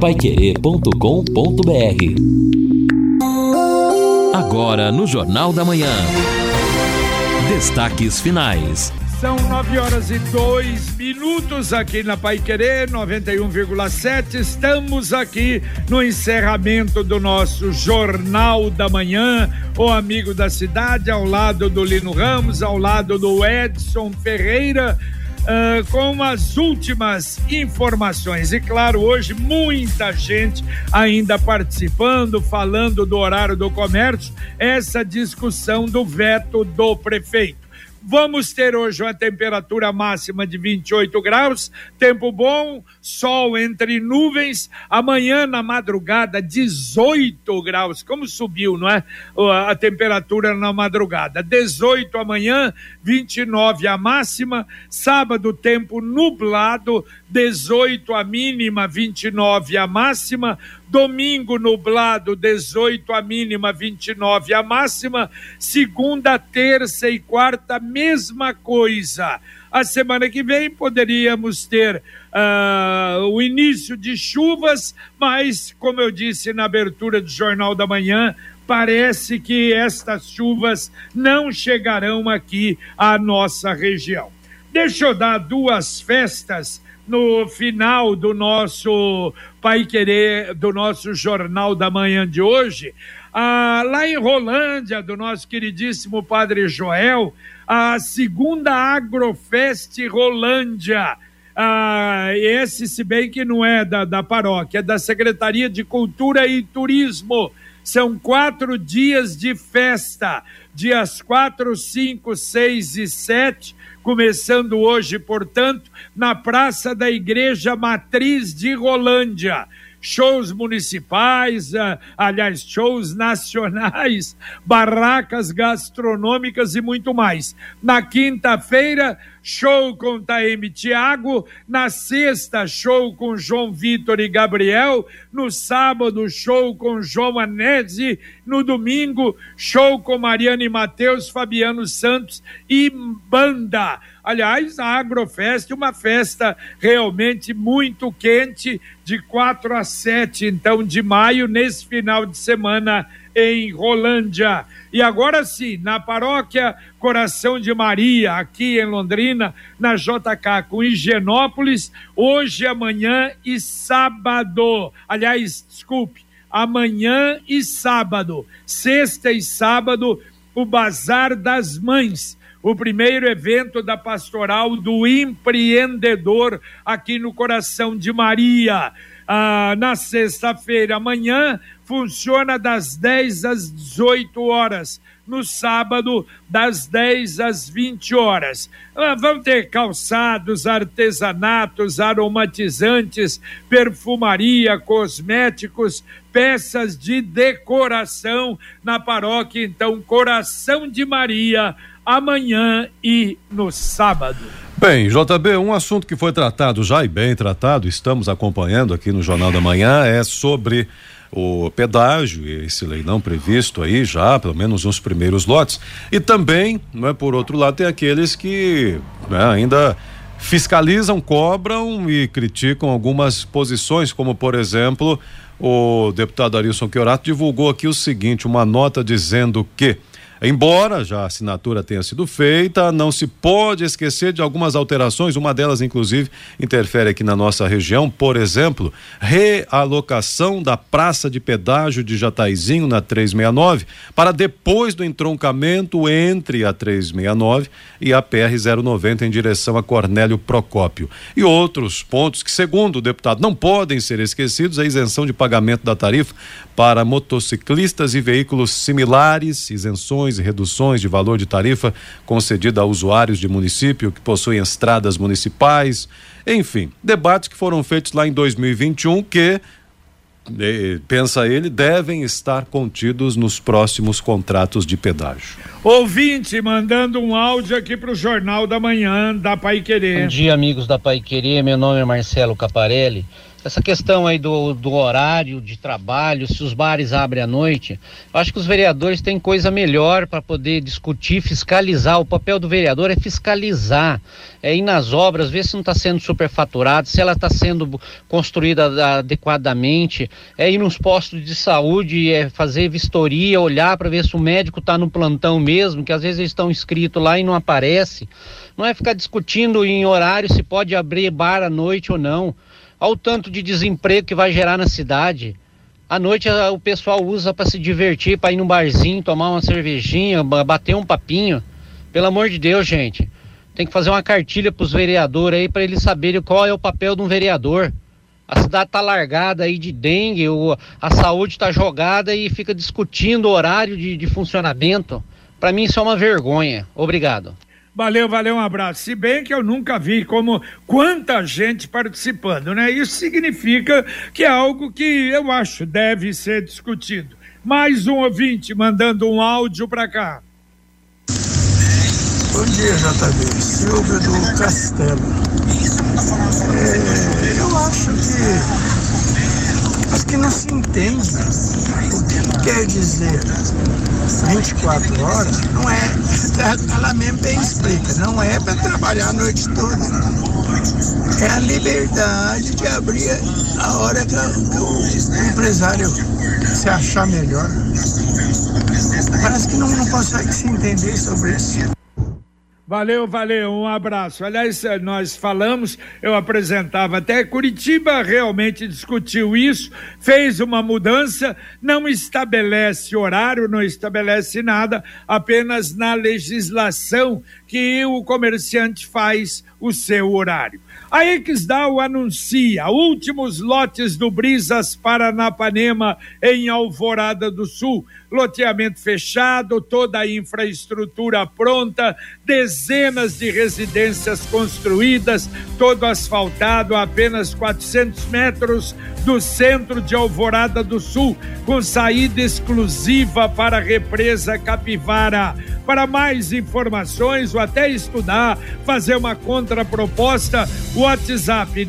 paiquerê.com.br Agora no Jornal da Manhã. Destaques finais. São nove horas e dois minutos aqui na Pai Querer 91,7. Estamos aqui no encerramento do nosso Jornal da Manhã, o amigo da cidade, ao lado do Lino Ramos, ao lado do Edson Ferreira. Uh, com as últimas informações. E claro, hoje muita gente ainda participando, falando do horário do comércio, essa discussão do veto do prefeito. Vamos ter hoje uma temperatura máxima de 28 graus, tempo bom, sol entre nuvens. Amanhã na madrugada 18 graus. Como subiu, não é? A temperatura na madrugada. 18 amanhã, 29 a máxima. Sábado tempo nublado, 18 a mínima, 29 a máxima. Domingo nublado, 18 a mínima, 29 a máxima. Segunda, terça e quarta, mesma coisa. A semana que vem poderíamos ter uh, o início de chuvas, mas, como eu disse na abertura do Jornal da Manhã, parece que estas chuvas não chegarão aqui à nossa região. Deixa eu dar duas festas no final do nosso Pai Querer, do nosso Jornal da Manhã de hoje, ah, lá em Rolândia, do nosso queridíssimo Padre Joel, a segunda Agrofest Rolândia. Ah, esse, se bem que não é da, da paróquia, é da Secretaria de Cultura e Turismo. São quatro dias de festa, dias 4, 5, 6 e 7 começando hoje, portanto, na Praça da Igreja Matriz de Rolândia. Shows municipais, uh, aliás, shows nacionais, barracas gastronômicas e muito mais. Na quinta-feira, show com Taeme Tiago, na sexta, show com João Vitor e Gabriel, no sábado, show com João Anese, no domingo, show com Mariana e Matheus, Fabiano Santos e banda. Aliás, a Agrofest, uma festa realmente muito quente, de 4 a 7, então, de maio, nesse final de semana em Rolândia. E agora sim, na paróquia Coração de Maria, aqui em Londrina, na JK com Higienópolis, hoje, amanhã e sábado. Aliás, desculpe, amanhã e sábado, sexta e sábado, o Bazar das Mães. O primeiro evento da pastoral do empreendedor aqui no coração de Maria. Ah, na sexta-feira, amanhã, funciona das 10 às 18 horas. No sábado, das 10 às 20 horas. Ah, vão ter calçados, artesanatos, aromatizantes, perfumaria, cosméticos, peças de decoração na paróquia, então, Coração de Maria, amanhã e no sábado. Bem, JB, um assunto que foi tratado já e bem tratado, estamos acompanhando aqui no Jornal da Manhã, é sobre o pedágio, esse leilão previsto aí já, pelo menos nos primeiros lotes. E também, não é, por outro lado, tem aqueles que né, ainda fiscalizam, cobram e criticam algumas posições, como por exemplo, o deputado Arilson Chiorato divulgou aqui o seguinte, uma nota dizendo que Embora já a assinatura tenha sido feita, não se pode esquecer de algumas alterações, uma delas, inclusive, interfere aqui na nossa região, por exemplo, realocação da praça de pedágio de Jataizinho na 369 para depois do entroncamento entre a 369 e a PR 090 em direção a Cornélio Procópio. E outros pontos que, segundo o deputado, não podem ser esquecidos: a isenção de pagamento da tarifa para motociclistas e veículos similares, isenções e reduções de valor de tarifa concedida a usuários de município que possuem estradas municipais, enfim, debates que foram feitos lá em 2021 que eh, pensa ele, devem estar contidos nos próximos contratos de pedágio. Ouvinte mandando um áudio aqui para o Jornal da Manhã da Pai Querer. Bom dia, amigos da Pai Querer. Meu nome é Marcelo Caparelli. Essa questão aí do, do horário de trabalho, se os bares abrem à noite, eu acho que os vereadores têm coisa melhor para poder discutir, fiscalizar. O papel do vereador é fiscalizar, é ir nas obras, ver se não está sendo superfaturado, se ela está sendo construída adequadamente, é ir nos postos de saúde, é fazer vistoria, olhar para ver se o médico está no plantão mesmo, que às vezes eles estão inscritos lá e não aparece. Não é ficar discutindo em horário se pode abrir bar à noite ou não. Ao tanto de desemprego que vai gerar na cidade. À noite o pessoal usa para se divertir, para ir num barzinho, tomar uma cervejinha, bater um papinho. Pelo amor de Deus, gente. Tem que fazer uma cartilha para os vereadores aí para eles saberem qual é o papel de um vereador. A cidade tá largada aí de dengue, o, a saúde está jogada e fica discutindo o horário de, de funcionamento. Para mim isso é uma vergonha. Obrigado. Valeu, valeu, um abraço. Se bem que eu nunca vi como quanta gente participando, né? Isso significa que é algo que eu acho deve ser discutido. Mais um ouvinte mandando um áudio para cá. Bom dia, JB. Silvio do Castelo. É, eu acho que. Que não se entende o que quer dizer 24 horas não é, ela mesmo bem explica, não é para trabalhar a noite toda. É a liberdade de abrir a hora que o empresário se achar melhor. Parece que não, não consegue se entender sobre isso. Valeu, valeu, um abraço. Aliás, eh, nós falamos, eu apresentava até Curitiba realmente discutiu isso, fez uma mudança, não estabelece horário, não estabelece nada, apenas na legislação que o comerciante faz o seu horário. A Exdal anuncia últimos lotes do Brisas Paranapanema em Alvorada do Sul. Loteamento fechado, toda a infraestrutura pronta, dezenas de residências construídas, todo asfaltado a apenas 400 metros do centro de Alvorada do Sul, com saída exclusiva para a represa Capivara. Para mais informações ou até estudar, fazer uma contraproposta, WhatsApp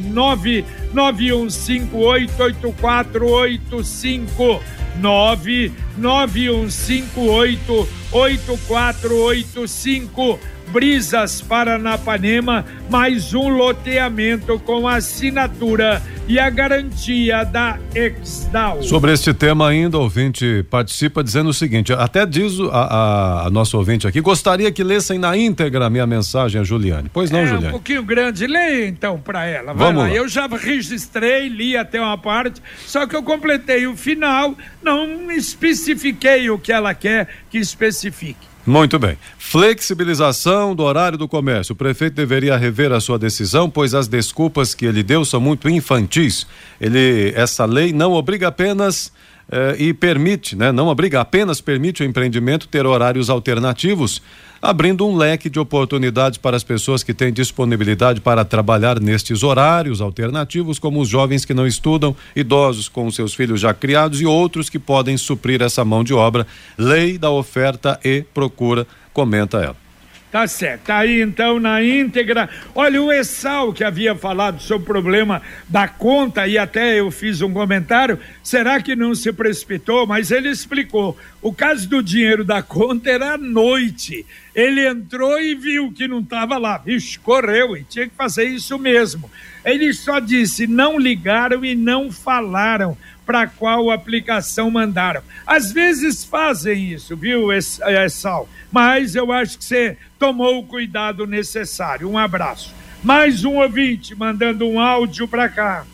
991588485 991588485 Brisas Paranapanema, mais um loteamento com assinatura e a garantia da Exdal. Sobre este tema ainda, o ouvinte participa dizendo o seguinte, até diz a, a, a nosso ouvinte aqui, gostaria que lessem na íntegra a minha mensagem a Juliane. Pois não, é, Juliane? um pouquinho grande, leia então para ela. Vamos lá. lá. Eu já registrei, li até uma parte, só que eu completei o final, não especifiquei o que ela quer que especifique. Muito bem. Flexibilização do horário do comércio. O prefeito deveria rever a sua decisão, pois as desculpas que ele deu são muito infantis. Ele, essa lei não obriga apenas eh, e permite, né? Não obriga, apenas permite o empreendimento ter horários alternativos, abrindo um leque de oportunidades para as pessoas que têm disponibilidade para trabalhar nestes horários alternativos, como os jovens que não estudam, idosos com seus filhos já criados e outros que podem suprir essa mão de obra. Lei da oferta e procura, comenta ela. Tá certo. Tá aí então na íntegra. Olha, o Essal que havia falado sobre o problema da conta e até eu fiz um comentário, será que não se precipitou? Mas ele explicou. O caso do dinheiro da conta era à noite. Ele entrou e viu que não estava lá. Vixe, correu e tinha que fazer isso mesmo. Ele só disse: não ligaram e não falaram para qual aplicação mandaram. Às vezes fazem isso, viu, Essal? Mas eu acho que você tomou o cuidado necessário. Um abraço. Mais um ouvinte mandando um áudio para cá.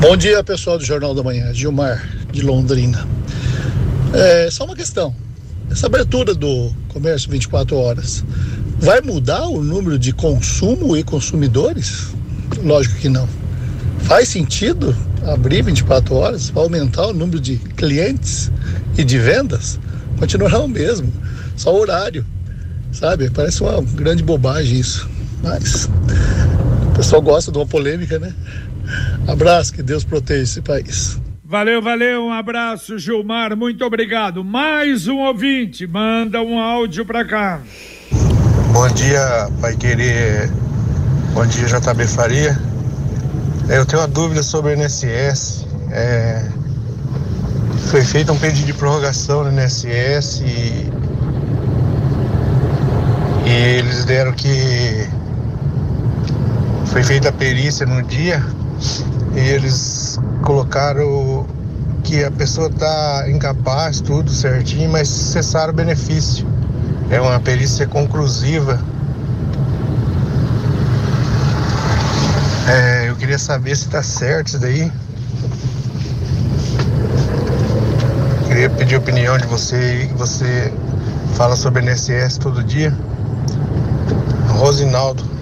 Bom dia, pessoal do Jornal da Manhã, Gilmar, de Londrina. É só uma questão. Essa abertura do comércio 24 horas vai mudar o número de consumo e consumidores? Lógico que não. Faz sentido abrir 24 horas? Vai aumentar o número de clientes e de vendas? Continuará o mesmo, só o horário, sabe? Parece uma grande bobagem isso, mas o pessoal gosta de uma polêmica, né? Abraço, que Deus proteja esse país. Valeu, valeu, um abraço, Gilmar, muito obrigado. Mais um ouvinte, manda um áudio para cá. Bom dia, Pai Querer. Bom dia, JB Faria. Eu tenho uma dúvida sobre o INSS. É, foi feito um pedido de prorrogação no INSS e, e eles deram que foi feita a perícia no dia e eles colocaram que a pessoa está incapaz, tudo certinho, mas cessaram o benefício. É uma perícia conclusiva. É, queria saber se está certo isso daí. Queria pedir a opinião de você aí, que você fala sobre NSS todo dia. Rosinaldo.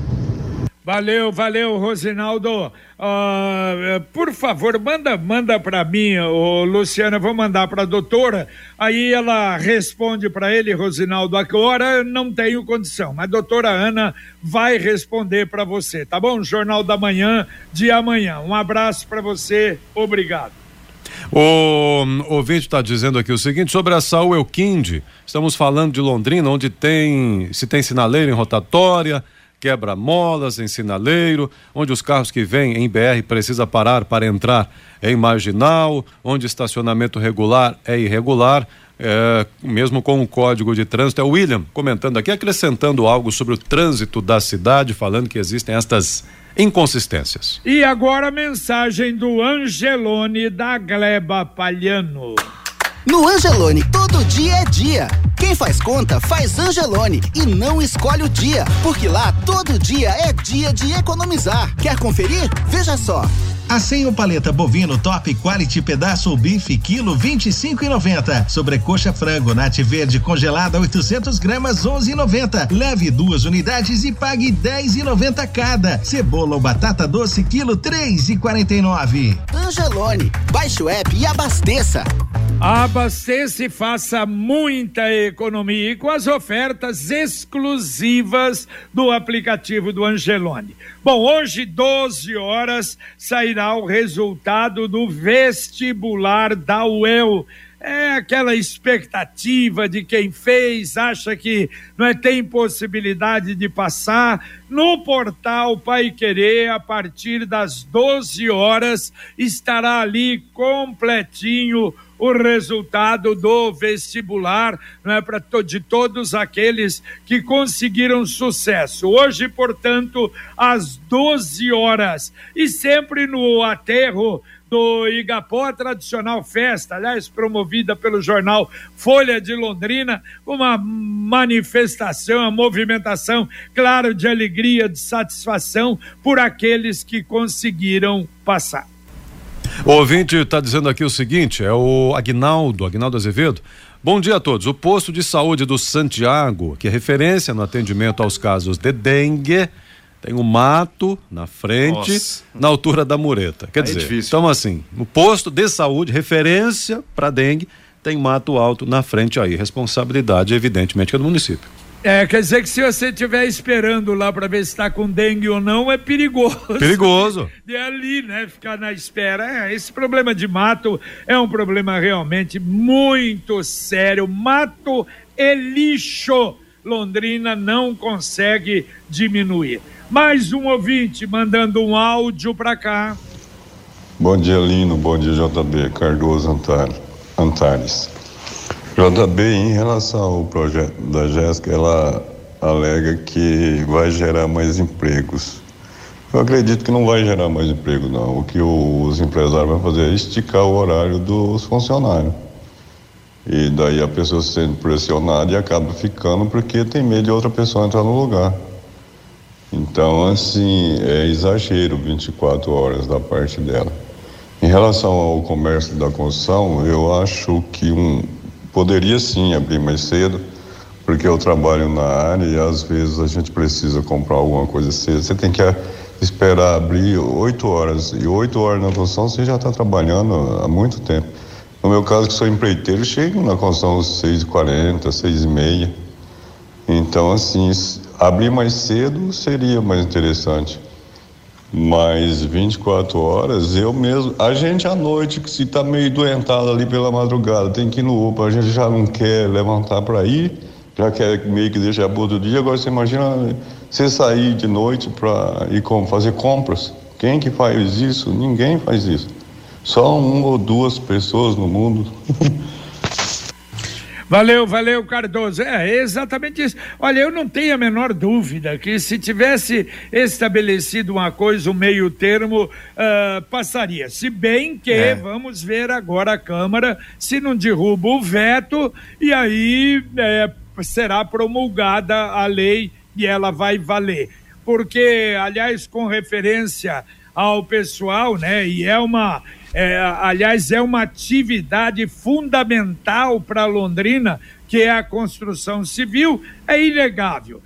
Valeu, valeu, Rosinaldo. Uh, por favor, manda, manda para mim, ô, Luciana, vou mandar para a doutora. Aí ela responde para ele, Rosinaldo. Agora não tenho condição, mas a doutora Ana vai responder para você, tá bom? Jornal da Manhã de amanhã. Um abraço para você, obrigado. O ouvinte está dizendo aqui o seguinte sobre a Saúl Elquinde. Estamos falando de Londrina, onde tem se tem sinaleiro em rotatória quebra-molas em sinaleiro, onde os carros que vêm em BR precisa parar para entrar em marginal, onde estacionamento regular é irregular, é, mesmo com o código de trânsito. É o William comentando aqui, acrescentando algo sobre o trânsito da cidade, falando que existem estas inconsistências. E agora a mensagem do Angelone da Gleba Palhano. No Angelone, todo dia é dia. Quem faz conta, faz Angelone e não escolhe o dia, porque lá todo dia é dia de economizar. Quer conferir? Veja só. Assim o paleta bovino top quality pedaço ou bife quilo 25,90. Sobrecoxa frango nat verde congelada 800 gramas 11,90. Leve duas unidades e pague 10,90 cada. Cebola ou batata doce quilo 3,49. Angelone, baixe o app e abasteça. Abasteça e faça muita economia e com as ofertas exclusivas do aplicativo do Angelone. Bom, hoje, 12 horas, sairá o resultado do vestibular da UEL é aquela expectativa de quem fez, acha que não é, tem possibilidade de passar. No portal Pai Querer, a partir das 12 horas, estará ali completinho o resultado do vestibular né, para de todos aqueles que conseguiram sucesso. Hoje, portanto, às 12 horas e sempre no aterro do Igapó, a tradicional festa, aliás, promovida pelo jornal Folha de Londrina, uma manifestação, uma movimentação, claro, de alegria, de satisfação por aqueles que conseguiram passar. O ouvinte está dizendo aqui o seguinte: é o Agnaldo, Agnaldo Azevedo. Bom dia a todos. O posto de saúde do Santiago, que é referência no atendimento aos casos de dengue, tem um mato na frente, Nossa. na altura da mureta. Quer Aí é dizer, é então assim, no posto de saúde, referência para dengue, tem mato alto na frente aí. Responsabilidade, evidentemente, é do município. É, quer dizer que se você estiver esperando lá para ver se está com dengue ou não, é perigoso. Perigoso. De ali, né? Ficar na espera. É, esse problema de mato é um problema realmente muito sério. Mato é lixo. Londrina não consegue diminuir. Mais um ouvinte mandando um áudio para cá. Bom dia, Lino. Bom dia, JB. Cardoso Antares. JB, em relação ao projeto da Jéssica, ela alega que vai gerar mais empregos. Eu acredito que não vai gerar mais emprego, não. O que os empresários vão fazer é esticar o horário dos funcionários. E daí a pessoa se sente pressionada e acaba ficando porque tem medo de outra pessoa entrar no lugar. Então, assim, é exagero 24 horas da parte dela. Em relação ao comércio da construção, eu acho que um, Poderia sim abrir mais cedo, porque eu trabalho na área e às vezes a gente precisa comprar alguma coisa cedo. Você tem que esperar abrir oito horas e oito horas na construção você já está trabalhando há muito tempo. No meu caso, que sou empreiteiro, chego na construção às seis e quarenta, seis e meia. Então, assim, abrir mais cedo seria mais interessante. Mas 24 horas, eu mesmo. A gente à noite, que se tá meio doentado ali pela madrugada, tem que ir no UPA, a gente já não quer levantar para ir, já quer meio que deixar para outro dia. Agora você imagina você sair de noite para ir com, fazer compras, Quem que faz isso? Ninguém faz isso. Só uma ou duas pessoas no mundo. Valeu, valeu, Cardoso. É exatamente isso. Olha, eu não tenho a menor dúvida que se tivesse estabelecido uma coisa, um meio termo, uh, passaria. Se bem que é. vamos ver agora a Câmara se não derruba o veto e aí é, será promulgada a lei e ela vai valer. Porque, aliás, com referência ao pessoal, né, e é uma é, aliás, é uma atividade fundamental para Londrina, que é a construção civil, é inegável.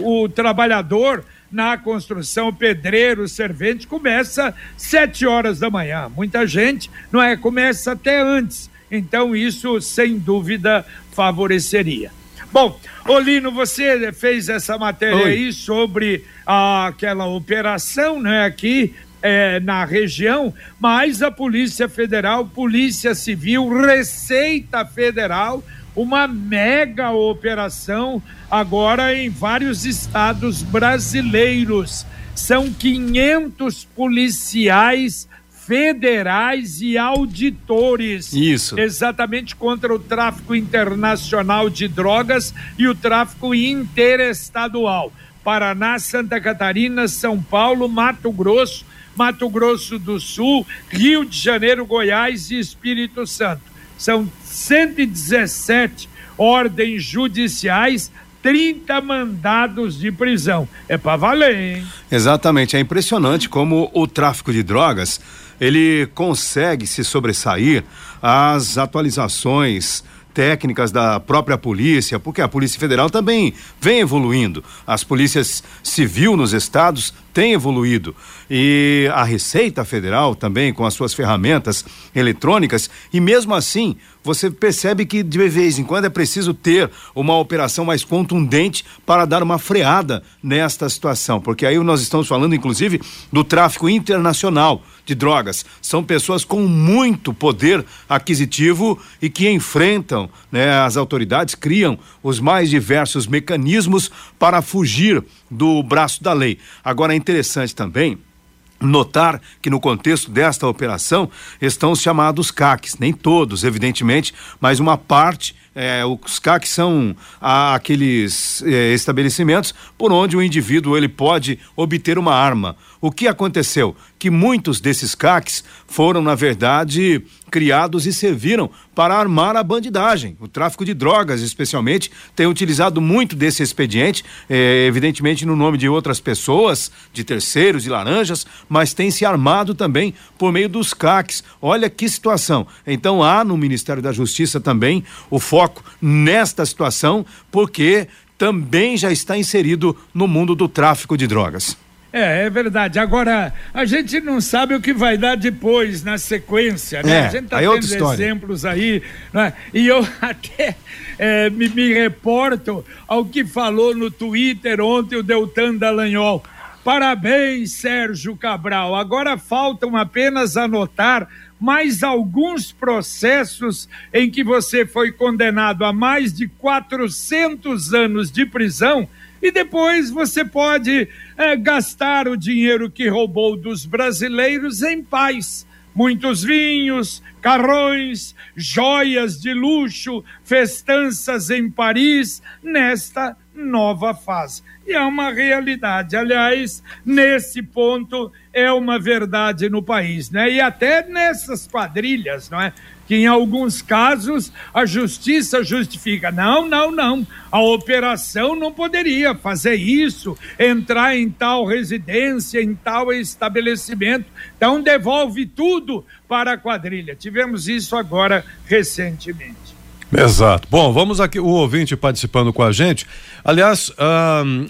O trabalhador na construção, o pedreiro, o servente, começa sete horas da manhã. Muita gente não é, começa até antes. Então, isso, sem dúvida, favoreceria. Bom, Olino, você fez essa matéria Oi. aí sobre ah, aquela operação, né, aqui é, na região, mas a Polícia Federal, Polícia Civil, Receita Federal, uma mega operação agora em vários estados brasileiros. São 500 policiais federais e auditores. Isso. Exatamente contra o tráfico internacional de drogas e o tráfico interestadual. Paraná, Santa Catarina, São Paulo, Mato Grosso, Mato Grosso do Sul, Rio de Janeiro, Goiás e Espírito Santo. São 117 ordens judiciais 30 mandados de prisão. É para valer, hein? Exatamente, é impressionante como o tráfico de drogas, ele consegue se sobressair às atualizações técnicas da própria polícia, porque a Polícia Federal também vem evoluindo. As polícias civil nos estados têm evoluído. E a Receita Federal também, com as suas ferramentas eletrônicas, e mesmo assim, você percebe que de vez em quando é preciso ter uma operação mais contundente para dar uma freada nesta situação, porque aí nós estamos falando, inclusive, do tráfico internacional de drogas. São pessoas com muito poder aquisitivo e que enfrentam né, as autoridades, criam os mais diversos mecanismos para fugir do braço da lei. Agora é interessante também notar que no contexto desta operação estão os chamados CACs, nem todos, evidentemente, mas uma parte é, os CACs são aqueles é, estabelecimentos por onde o indivíduo ele pode obter uma arma. O que aconteceu? Que muitos desses CACs foram, na verdade, criados e serviram para armar a bandidagem. O tráfico de drogas, especialmente, tem utilizado muito desse expediente, é, evidentemente no nome de outras pessoas, de terceiros, de laranjas, mas tem se armado também por meio dos CACs. Olha que situação. Então há no Ministério da Justiça também o foco nesta situação, porque também já está inserido no mundo do tráfico de drogas. É, é verdade. Agora, a gente não sabe o que vai dar depois, na sequência, né? É, a gente tá aí tendo história. exemplos aí, né? E eu até é, me, me reporto ao que falou no Twitter ontem o Deltan Dallagnol. Parabéns, Sérgio Cabral. Agora faltam apenas anotar mais alguns processos em que você foi condenado a mais de 400 anos de prisão e depois você pode é, gastar o dinheiro que roubou dos brasileiros em paz. Muitos vinhos, carrões, joias de luxo, festanças em Paris, nesta nova fase. E é uma realidade. Aliás, nesse ponto é uma verdade no país, né? E até nessas quadrilhas, não é? que em alguns casos a justiça justifica. Não, não, não. A operação não poderia fazer isso, entrar em tal residência, em tal estabelecimento. Então devolve tudo para a quadrilha. Tivemos isso agora recentemente. Exato. Bom, vamos aqui, o ouvinte participando com a gente. Aliás,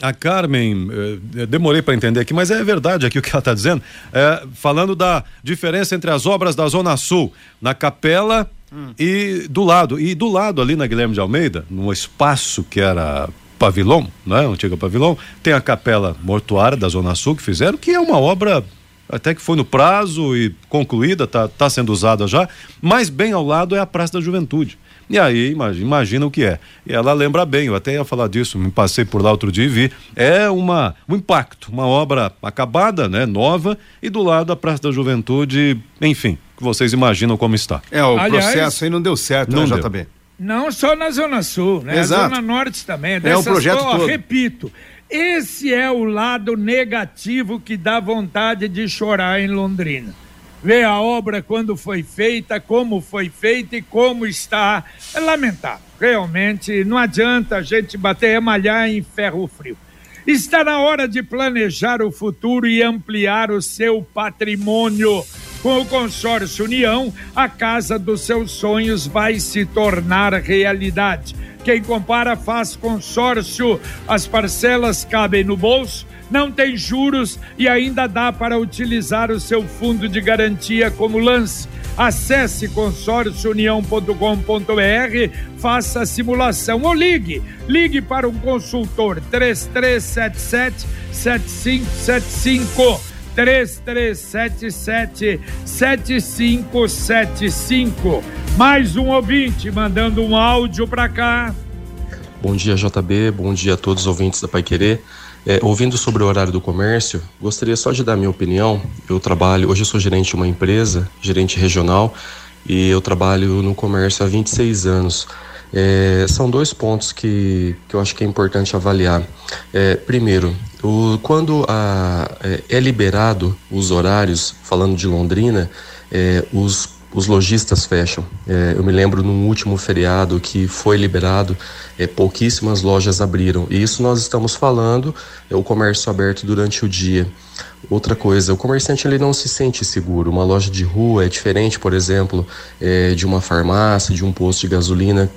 a Carmen, eh, demorei para entender aqui, mas é verdade aqui o que ela está dizendo, é, falando da diferença entre as obras da Zona Sul, na capela hum. e do lado. E do lado ali na Guilherme de Almeida, num espaço que era pavilhão, né? Antiga pavilhão, tem a capela mortuária da Zona Sul que fizeram, que é uma obra até que foi no prazo e concluída, tá, tá sendo usada já, mas bem ao lado é a Praça da Juventude. E aí, imagina, imagina o que é. E ela lembra bem, eu até ia falar disso, me passei por lá outro dia e vi. É uma, um impacto, uma obra acabada, né, nova, e do lado a Praça da Juventude, enfim, que vocês imaginam como está. É, o Aliás, processo aí não deu certo, não né, JB? Não só na Zona Sul, né? Exato. A Zona Norte também. é o projeto todo. Repito, esse é o lado negativo que dá vontade de chorar em Londrina. Ver a obra quando foi feita, como foi feita e como está. É lamentável. Realmente, não adianta a gente bater e malhar em ferro frio. Está na hora de planejar o futuro e ampliar o seu patrimônio. Com o consórcio União, a casa dos seus sonhos vai se tornar realidade. Quem compara faz consórcio, as parcelas cabem no bolso, não tem juros e ainda dá para utilizar o seu fundo de garantia como lance. Acesse consórciounião.com.br, faça a simulação ou ligue. Ligue para um consultor 3377 7575. 3377 7575. Mais um ouvinte mandando um áudio para cá. Bom dia, JB. Bom dia a todos os ouvintes da Pai Querer. É, ouvindo sobre o horário do comércio, gostaria só de dar minha opinião. Eu trabalho, hoje eu sou gerente de uma empresa, gerente regional, e eu trabalho no comércio há 26 anos. É, são dois pontos que, que eu acho que é importante avaliar. É, primeiro, o, quando a, é, é liberado os horários, falando de Londrina, é, os os lojistas fecham. É, eu me lembro num último feriado que foi liberado, é, pouquíssimas lojas abriram. E isso nós estamos falando, é o comércio aberto durante o dia. Outra coisa, o comerciante ele não se sente seguro. Uma loja de rua é diferente, por exemplo, é, de uma farmácia, de um posto de gasolina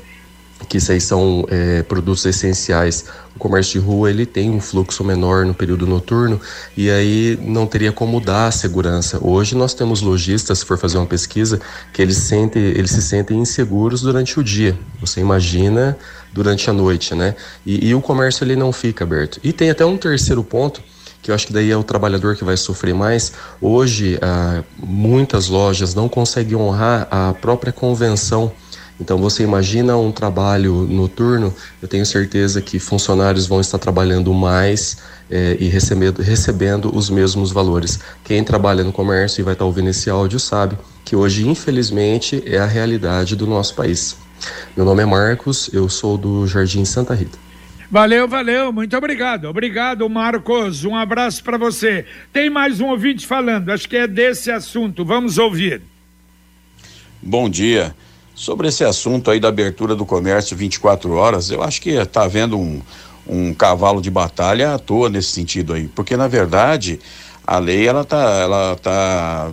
que isso aí são é, produtos essenciais. O comércio de rua ele tem um fluxo menor no período noturno e aí não teria como dar a segurança. Hoje nós temos lojistas, se for fazer uma pesquisa, que eles, sentem, eles se sentem inseguros durante o dia. Você imagina durante a noite, né? E, e o comércio ele não fica aberto. E tem até um terceiro ponto que eu acho que daí é o trabalhador que vai sofrer mais. Hoje, ah, muitas lojas não conseguem honrar a própria convenção então você imagina um trabalho noturno, eu tenho certeza que funcionários vão estar trabalhando mais é, e recebendo, recebendo os mesmos valores. Quem trabalha no comércio e vai estar ouvindo esse áudio sabe que hoje, infelizmente, é a realidade do nosso país. Meu nome é Marcos, eu sou do Jardim Santa Rita. Valeu, valeu, muito obrigado. Obrigado, Marcos. Um abraço para você. Tem mais um ouvinte falando, acho que é desse assunto. Vamos ouvir. Bom dia. Sobre esse assunto aí da abertura do comércio 24 horas, eu acho que está havendo um, um cavalo de batalha à toa nesse sentido aí, porque na verdade a lei ela está ela tá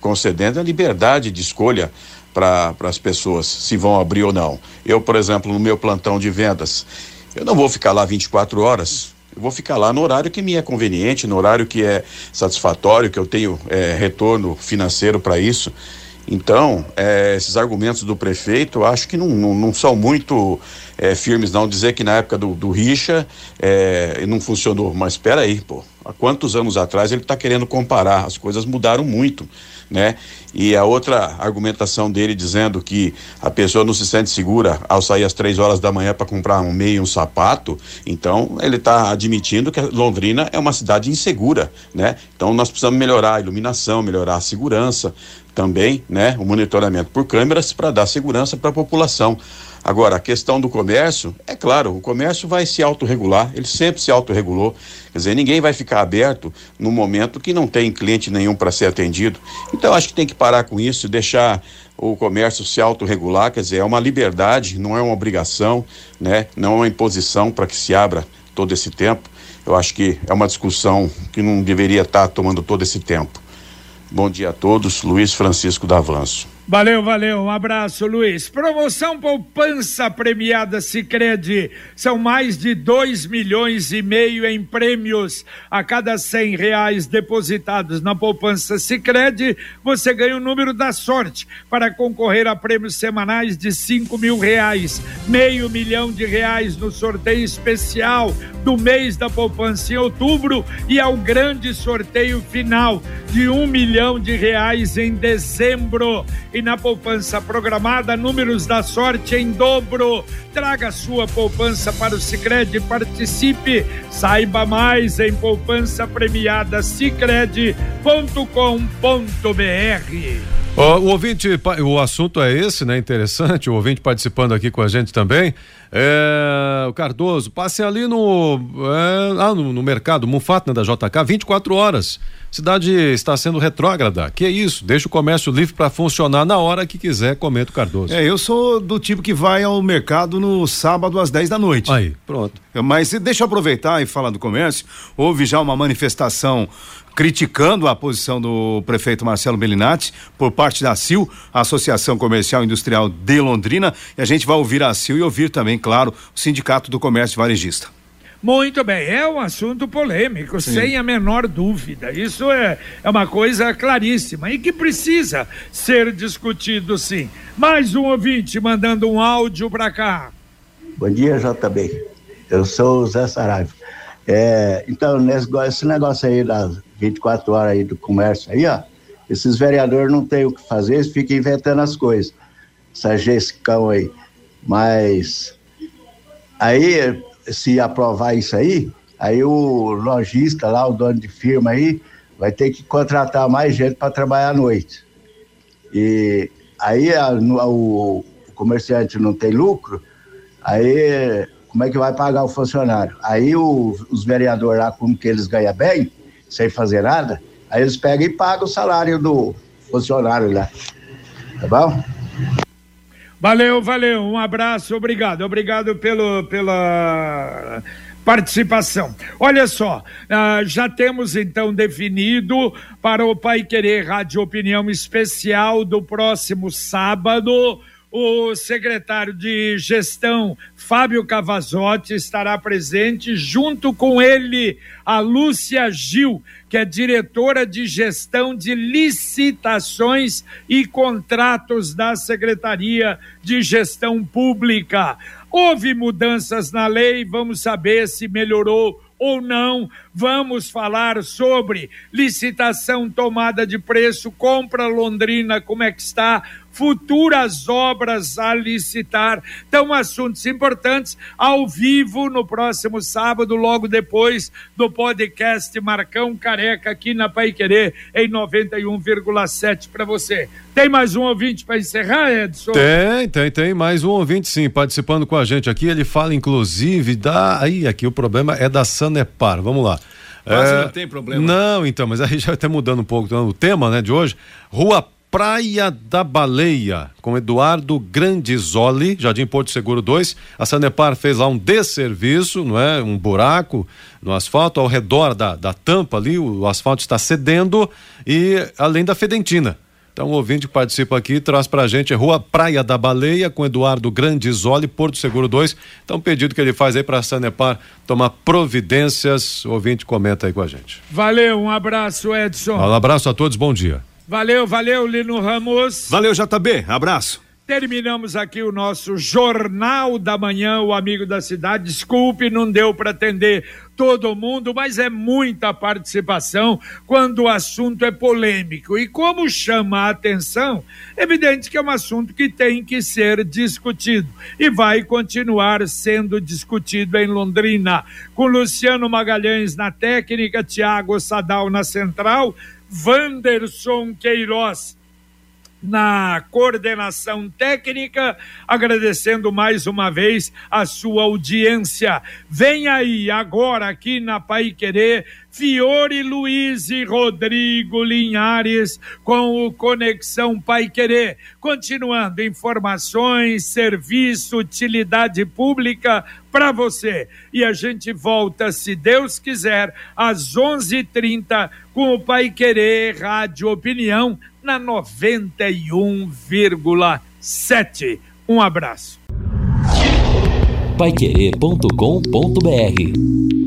concedendo a liberdade de escolha para as pessoas se vão abrir ou não. Eu, por exemplo, no meu plantão de vendas, eu não vou ficar lá 24 horas. Eu vou ficar lá no horário que me é conveniente, no horário que é satisfatório, que eu tenho é, retorno financeiro para isso. Então, é, esses argumentos do prefeito, acho que não, não, não são muito é, firmes, não. Dizer que na época do, do Richa é, não funcionou. Mas espera aí, pô. Há quantos anos atrás ele está querendo comparar? As coisas mudaram muito, né? E a outra argumentação dele dizendo que a pessoa não se sente segura ao sair às três horas da manhã para comprar um meio e um sapato, então ele está admitindo que Londrina é uma cidade insegura, né? Então nós precisamos melhorar a iluminação, melhorar a segurança, também, né, o monitoramento por câmeras para dar segurança para a população. Agora, a questão do comércio, é claro, o comércio vai se autorregular, ele sempre se autorregulou. Quer dizer, ninguém vai ficar aberto no momento que não tem cliente nenhum para ser atendido. Então, acho que tem que parar com isso, deixar o comércio se autorregular, quer dizer, é uma liberdade, não é uma obrigação, né? Não é uma imposição para que se abra todo esse tempo. Eu acho que é uma discussão que não deveria estar tá tomando todo esse tempo. Bom dia a todos, Luiz Francisco da Avanço. Valeu, valeu. Um abraço, Luiz. Promoção Poupança Premiada Sicredi. São mais de dois milhões e meio em prêmios. A cada cem reais depositados na Poupança Sicredi, você ganha o número da sorte para concorrer a prêmios semanais de cinco mil reais, meio milhão de reais no sorteio especial do mês da poupança em outubro e ao grande sorteio final de um milhão de reais em dezembro. e na poupança programada, números da sorte em dobro. Traga sua poupança para o Sicredi e participe. Saiba mais em poupança premiada sicredi.com.br. O ouvinte, o assunto é esse, né? Interessante, o ouvinte participando aqui com a gente também. É, o Cardoso, passem ali no, é, ah, no, no mercado Mufatna da JK 24 horas. Cidade está sendo retrógrada. Que isso? Deixa o comércio livre para funcionar na hora que quiser, comenta o Cardoso. É, eu sou do tipo que vai ao mercado no sábado às 10 da noite. Aí, pronto. Mas deixa eu aproveitar e falar do comércio. Houve já uma manifestação criticando a posição do prefeito Marcelo Bellinati por parte da CIL, Associação Comercial Industrial de Londrina, e a gente vai ouvir a CIL e ouvir também, claro, o Sindicato do Comércio Varejista. Muito bem, é um assunto polêmico, Sim. sem a menor dúvida. Isso é, é uma coisa claríssima e que precisa ser discutido sim. Mais um ouvinte mandando um áudio para cá. Bom dia, JB. Eu sou o Zé Saraiva. É, então, nesse, esse negócio aí das 24 horas aí do comércio aí, ó, esses vereadores não têm o que fazer, eles ficam inventando as coisas. Essa gestão aí. Mas aí, se aprovar isso aí, aí o lojista lá, o dono de firma aí, vai ter que contratar mais gente para trabalhar à noite. E aí a- o, o comerciante não tem lucro, aí como é que vai pagar o funcionário? Aí o- os vereadores lá, como que eles ganham bem, sem fazer nada, aí eles pegam e pagam o salário do funcionário lá. Tá bom? Valeu, valeu, um abraço, obrigado, obrigado pelo, pela participação. Olha só, ah, já temos então definido para o Pai Querer Rádio Opinião Especial do próximo sábado. O secretário de gestão, Fábio Cavazotti, estará presente, junto com ele, a Lúcia Gil, que é diretora de gestão de licitações e contratos da Secretaria de Gestão Pública. Houve mudanças na lei, vamos saber se melhorou ou não. Vamos falar sobre licitação, tomada de preço, compra Londrina, como é que está, futuras obras a licitar. Então, assuntos importantes ao vivo no próximo sábado, logo depois do podcast Marcão Careca aqui na Pai Querer em 91,7 para você. Tem mais um ouvinte para encerrar, Edson? Tem, tem, tem mais um ouvinte sim participando com a gente aqui. Ele fala inclusive da. Aí, aqui o problema é da Sanepar. Vamos lá. Quase É, não tem problema. Não, então, mas aí já até mudando um pouco então, o tema, né, de hoje. Rua Praia da Baleia, com Eduardo Grandizoli, Jardim Porto Seguro 2. A Sanepar fez lá um desserviço, não é? Um buraco no asfalto, ao redor da, da tampa ali, o, asfalto está cedendo e além da fedentina. Então, o ouvinte que participa aqui traz pra gente Rua Praia da Baleia, com Eduardo Grandizoli, Porto Seguro 2. Então, o pedido que ele faz aí pra Sanepar tomar providências. O ouvinte comenta aí com a gente. Valeu, um abraço, Edson. Um abraço a todos, bom dia. Valeu, valeu, Lino Ramos. Valeu, JB. Abraço. Terminamos aqui o nosso Jornal da Manhã, o Amigo da Cidade. Desculpe, não deu para atender todo mundo, mas é muita participação quando o assunto é polêmico. E como chama a atenção, evidente que é um assunto que tem que ser discutido e vai continuar sendo discutido em Londrina. Com Luciano Magalhães na técnica, Tiago Sadal na central, Wanderson Queiroz na coordenação técnica, agradecendo mais uma vez a sua audiência. Vem aí agora aqui na Pai Querer, Fiore Luiz e Rodrigo Linhares com o Conexão Pai Querer. Continuando informações, serviço, utilidade pública para você. E a gente volta, se Deus quiser, às 11:30 com o Pai Querer Rádio Opinião na 91,7. Um abraço. Paiquerê.com.br